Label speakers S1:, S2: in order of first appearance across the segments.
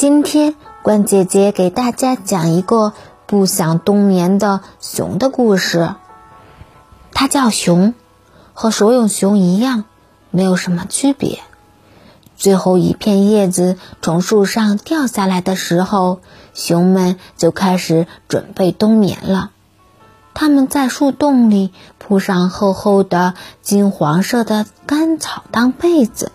S1: 今天关姐姐给大家讲一个不想冬眠的熊的故事。它叫熊，和所有熊一样，没有什么区别。最后一片叶子从树上掉下来的时候，熊们就开始准备冬眠了。它们在树洞里铺上厚厚的金黄色的干草当被子。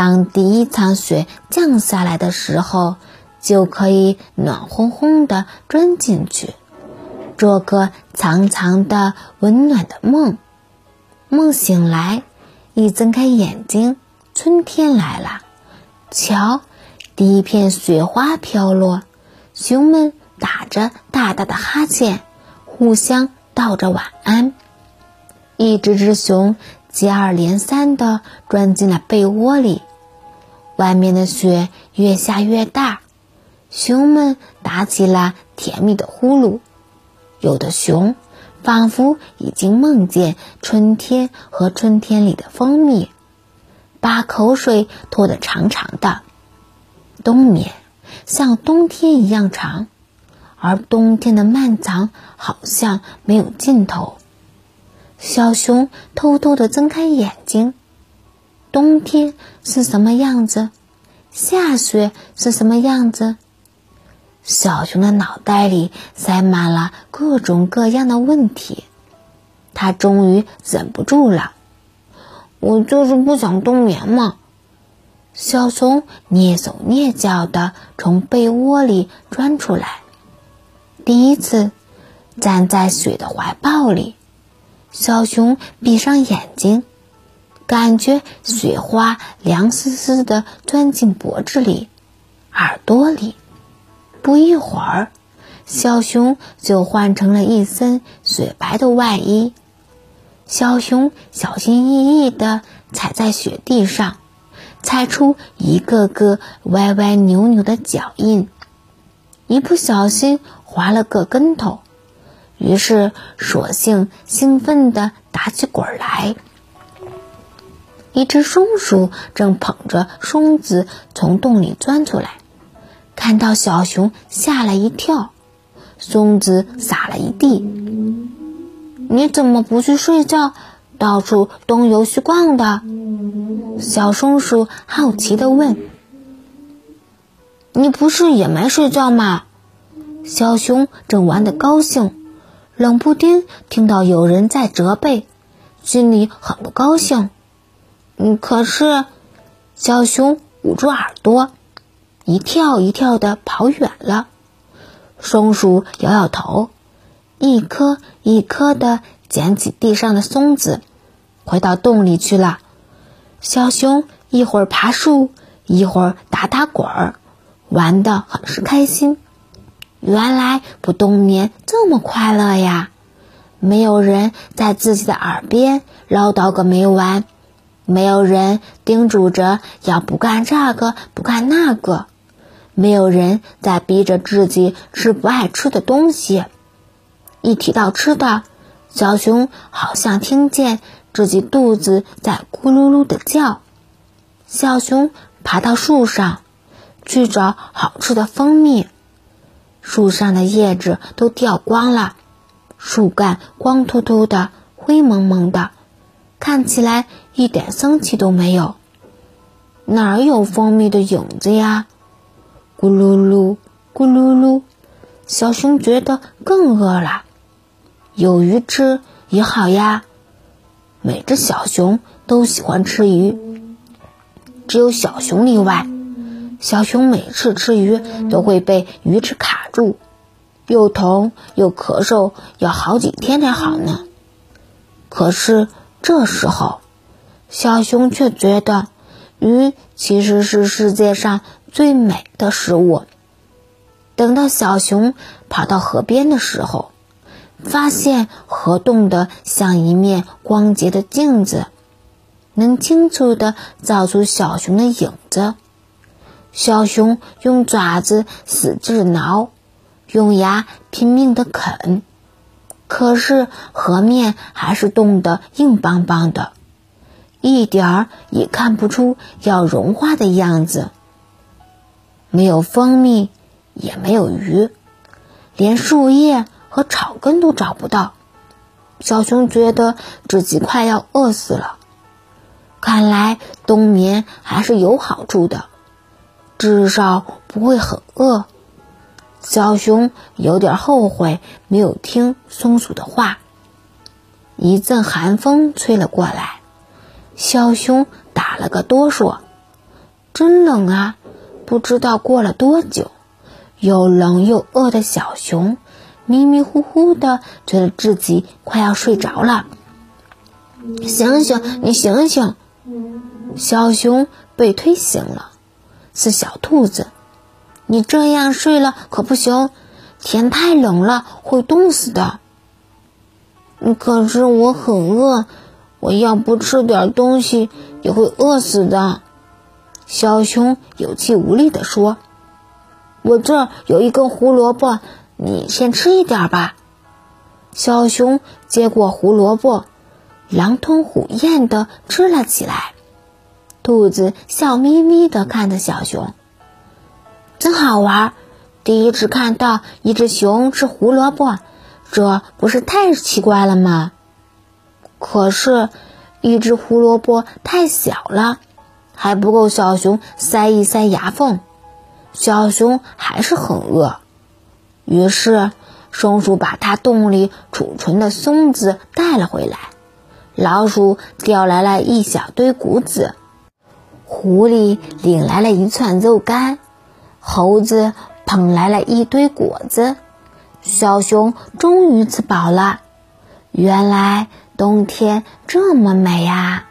S1: 当第一场雪降下来的时候，就可以暖烘烘的钻进去，做个长长的温暖的梦。梦醒来，一睁开眼睛，春天来了。瞧，第一片雪花飘落，熊们打着大大的哈欠，互相道着晚安。一只只熊。接二连三地钻进了被窝里，外面的雪越下越大，熊们打起了甜蜜的呼噜。有的熊仿佛已经梦见春天和春天里的蜂蜜，把口水拖得长长的。冬眠像冬天一样长，而冬天的漫长好像没有尽头。小熊偷偷地睁开眼睛，冬天是什么样子？下雪是什么样子？小熊的脑袋里塞满了各种各样的问题，他终于忍不住了：“我就是不想冬眠嘛！”小熊蹑手蹑脚地从被窝里钻出来，第一次站在雪的怀抱里。小熊闭上眼睛，感觉雪花凉丝丝的钻进脖子里、耳朵里。不一会儿，小熊就换成了一身雪白的外衣。小熊小心翼翼地踩在雪地上，踩出一个个歪歪扭扭的脚印，一不小心滑了个跟头。于是，索性兴奋地打起滚来。一只松鼠正捧着松子从洞里钻出来，看到小熊，吓了一跳，松子撒了一地。你怎么不去睡觉，到处东游西逛的？小松鼠好奇地问。你不是也没睡觉吗？小熊正玩得高兴。冷不丁听到有人在责备，心里很不高兴。嗯，可是小熊捂住耳朵，一跳一跳的跑远了。松鼠摇摇头，一颗一颗的捡起地上的松子，回到洞里去了。小熊一会儿爬树，一会儿打打滚儿，玩得很是开心。原来不冬眠这么快乐呀！没有人在自己的耳边唠叨个没完，没有人叮嘱着要不干这个不干那个，没有人在逼着自己吃不爱吃的东西。一提到吃的，小熊好像听见自己肚子在咕噜噜的叫。小熊爬到树上，去找好吃的蜂蜜。树上的叶子都掉光了，树干光秃秃的、灰蒙蒙的，看起来一点生气都没有。哪有蜂蜜的影子呀？咕噜噜，咕噜噜，小熊觉得更饿了。有鱼吃也好呀。每只小熊都喜欢吃鱼，只有小熊例外。小熊每次吃鱼都会被鱼刺卡住，又疼又咳嗽，要好几天才好呢。可是这时候，小熊却觉得鱼其实是世界上最美的食物。等到小熊跑到河边的时候，发现河冻得像一面光洁的镜子，能清楚地照出小熊的影子。小熊用爪子使劲挠，用牙拼命的啃，可是河面还是冻得硬邦邦的，一点儿也看不出要融化的样子。没有蜂蜜，也没有鱼，连树叶和草根都找不到。小熊觉得自己快要饿死了。看来冬眠还是有好处的，至少不会很饿。小熊有点后悔没有听松鼠的话。一阵寒风吹了过来，小熊打了个哆嗦，真冷啊！不知道过了多久，又冷又饿的小熊迷迷糊糊的，觉得自己快要睡着了。醒醒，你醒醒！小熊被推醒了，是小兔子。你这样睡了可不行，天太冷了，会冻死的。可是我很饿，我要不吃点东西也会饿死的。小熊有气无力地说：“我这儿有一根胡萝卜，你先吃一点吧。”小熊接过胡萝卜，狼吞虎咽地吃了起来。兔子笑眯眯地看着小熊，真好玩，第一次看到一只熊吃胡萝卜。这不是太奇怪了吗？可是，一只胡萝卜太小了，还不够小熊塞一塞牙缝。小熊还是很饿，于是松鼠把它洞里储存的松子带了回来，老鼠叼来了一小堆谷子，狐狸领来了一串肉干，猴子捧来了一堆果子。小熊终于吃饱了，原来冬天这么美呀！